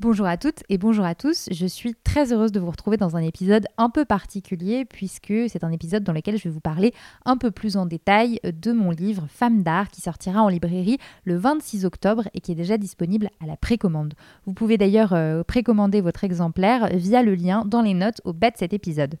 Bonjour à toutes et bonjour à tous. Je suis très heureuse de vous retrouver dans un épisode un peu particulier puisque c'est un épisode dans lequel je vais vous parler un peu plus en détail de mon livre Femme d'art qui sortira en librairie le 26 octobre et qui est déjà disponible à la précommande. Vous pouvez d'ailleurs euh, précommander votre exemplaire via le lien dans les notes au bas de cet épisode.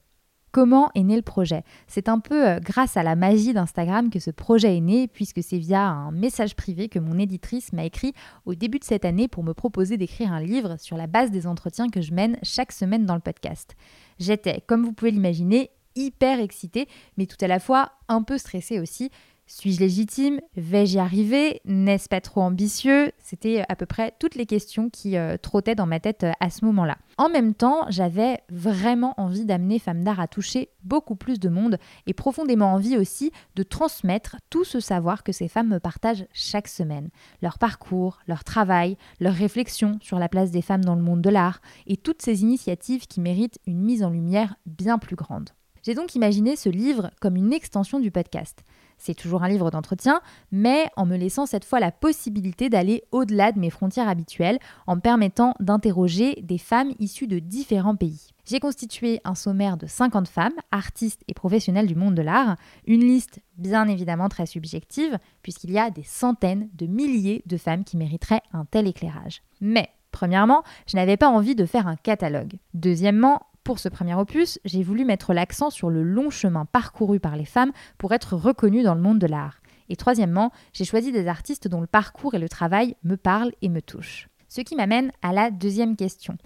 Comment est né le projet C'est un peu euh, grâce à la magie d'Instagram que ce projet est né, puisque c'est via un message privé que mon éditrice m'a écrit au début de cette année pour me proposer d'écrire un livre sur la base des entretiens que je mène chaque semaine dans le podcast. J'étais, comme vous pouvez l'imaginer, hyper excitée, mais tout à la fois un peu stressée aussi, suis-je légitime? Vais-je y arriver? N'est-ce pas trop ambitieux? C'était à peu près toutes les questions qui euh, trottaient dans ma tête euh, à ce moment-là. En même temps, j'avais vraiment envie d'amener Femmes d'Art à toucher beaucoup plus de monde et profondément envie aussi de transmettre tout ce savoir que ces femmes me partagent chaque semaine. Leur parcours, leur travail, leurs réflexions sur la place des femmes dans le monde de l'art et toutes ces initiatives qui méritent une mise en lumière bien plus grande. J'ai donc imaginé ce livre comme une extension du podcast. C'est toujours un livre d'entretien, mais en me laissant cette fois la possibilité d'aller au-delà de mes frontières habituelles, en me permettant d'interroger des femmes issues de différents pays. J'ai constitué un sommaire de 50 femmes, artistes et professionnelles du monde de l'art, une liste bien évidemment très subjective, puisqu'il y a des centaines de milliers de femmes qui mériteraient un tel éclairage. Mais Premièrement, je n'avais pas envie de faire un catalogue. Deuxièmement, pour ce premier opus, j'ai voulu mettre l'accent sur le long chemin parcouru par les femmes pour être reconnues dans le monde de l'art. Et troisièmement, j'ai choisi des artistes dont le parcours et le travail me parlent et me touchent. Ce qui m'amène à la deuxième question.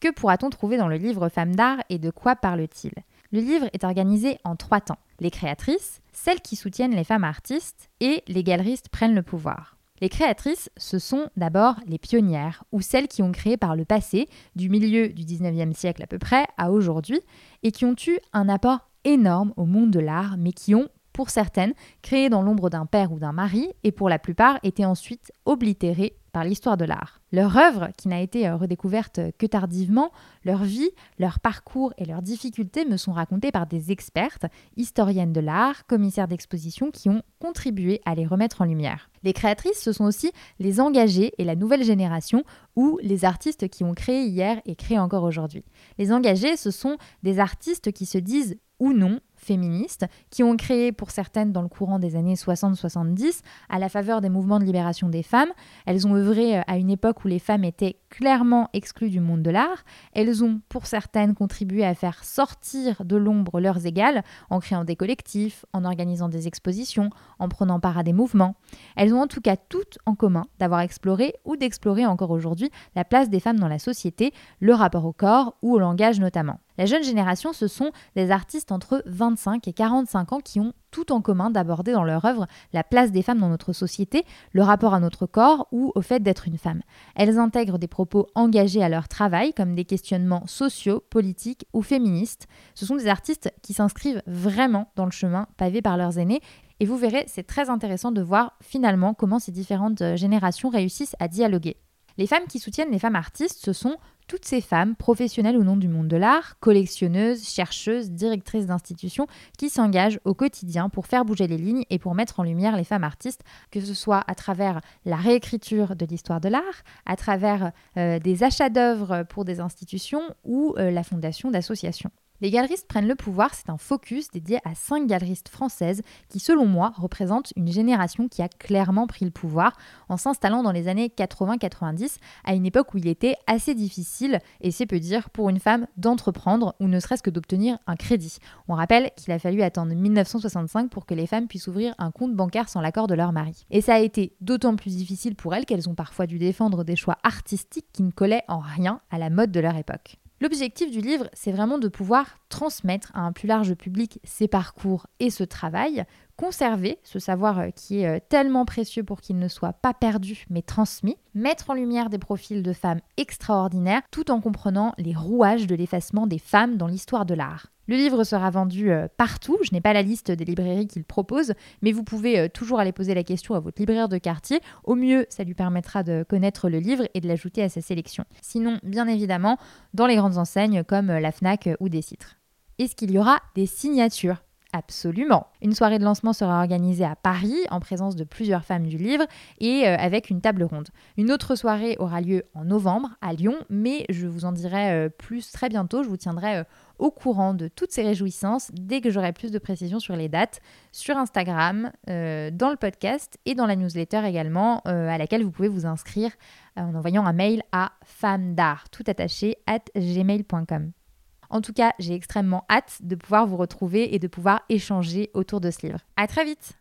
Que pourra-t-on trouver dans le livre Femmes d'art et de quoi parle-t-il? Le livre est organisé en trois temps. Les créatrices, celles qui soutiennent les femmes artistes et les galeristes prennent le pouvoir. Les créatrices, ce sont d'abord les pionnières, ou celles qui ont créé par le passé, du milieu du 19e siècle à peu près à aujourd'hui, et qui ont eu un apport énorme au monde de l'art, mais qui ont, pour certaines, créé dans l'ombre d'un père ou d'un mari, et pour la plupart été ensuite oblitérées par l'histoire de l'art. Leur œuvre, qui n'a été euh, redécouverte que tardivement, leur vie, leur parcours et leurs difficultés me sont racontées par des expertes, historiennes de l'art, commissaires d'exposition, qui ont contribué à les remettre en lumière. Les créatrices, ce sont aussi les engagés et la nouvelle génération, ou les artistes qui ont créé hier et créent encore aujourd'hui. Les engagés, ce sont des artistes qui se disent ou non féministes, qui ont créé pour certaines dans le courant des années 60-70, à la faveur des mouvements de libération des femmes. Elles ont œuvré euh, à une époque où les femmes étaient clairement exclues du monde de l'art. Elles ont pour certaines contribué à faire sortir de l'ombre leurs égales en créant des collectifs, en organisant des expositions, en prenant part à des mouvements. Elles ont en tout cas toutes en commun d'avoir exploré ou d'explorer encore aujourd'hui la place des femmes dans la société, le rapport au corps ou au langage notamment. La jeune génération, ce sont des artistes entre 25 et 45 ans qui ont tout en commun d'aborder dans leur œuvre la place des femmes dans notre société, le rapport à notre corps ou au fait d'être une femme. Elles intègrent des propos engagés à leur travail comme des questionnements sociaux, politiques ou féministes. Ce sont des artistes qui s'inscrivent vraiment dans le chemin pavé par leurs aînés et vous verrez, c'est très intéressant de voir finalement comment ces différentes générations réussissent à dialoguer. Les femmes qui soutiennent les femmes artistes, ce sont toutes ces femmes, professionnelles ou non du monde de l'art, collectionneuses, chercheuses, directrices d'institutions, qui s'engagent au quotidien pour faire bouger les lignes et pour mettre en lumière les femmes artistes, que ce soit à travers la réécriture de l'histoire de l'art, à travers euh, des achats d'œuvres pour des institutions ou euh, la fondation d'associations. Les galeristes prennent le pouvoir, c'est un focus dédié à cinq galeristes françaises qui, selon moi, représentent une génération qui a clairement pris le pouvoir en s'installant dans les années 80-90, à une époque où il était assez difficile, et c'est peu dire, pour une femme d'entreprendre ou ne serait-ce que d'obtenir un crédit. On rappelle qu'il a fallu attendre 1965 pour que les femmes puissent ouvrir un compte bancaire sans l'accord de leur mari. Et ça a été d'autant plus difficile pour elles qu'elles ont parfois dû défendre des choix artistiques qui ne collaient en rien à la mode de leur époque. L'objectif du livre, c'est vraiment de pouvoir transmettre à un plus large public ses parcours et ce travail, conserver ce savoir euh, qui est euh, tellement précieux pour qu'il ne soit pas perdu mais transmis, mettre en lumière des profils de femmes extraordinaires tout en comprenant les rouages de l'effacement des femmes dans l'histoire de l'art. Le livre sera vendu euh, partout, je n'ai pas la liste des librairies qu'il propose, mais vous pouvez toujours aller poser la question à votre libraire de quartier. Au mieux, ça lui permettra de connaître le livre et de l'ajouter à sa sélection. Sinon, bien évidemment, dans les grandes enseignes comme la FNAC ou des citres. Est-ce qu'il y aura des signatures? Absolument. Une soirée de lancement sera organisée à Paris en présence de plusieurs femmes du livre et euh, avec une table ronde. Une autre soirée aura lieu en novembre à Lyon, mais je vous en dirai euh, plus très bientôt. Je vous tiendrai euh, au courant de toutes ces réjouissances dès que j'aurai plus de précisions sur les dates sur Instagram, dans le podcast et dans la newsletter également, à laquelle vous pouvez vous inscrire en envoyant un mail à femme d'art tout attaché at gmail.com. En tout cas, j'ai extrêmement hâte de pouvoir vous retrouver et de pouvoir échanger autour de ce livre. À très vite!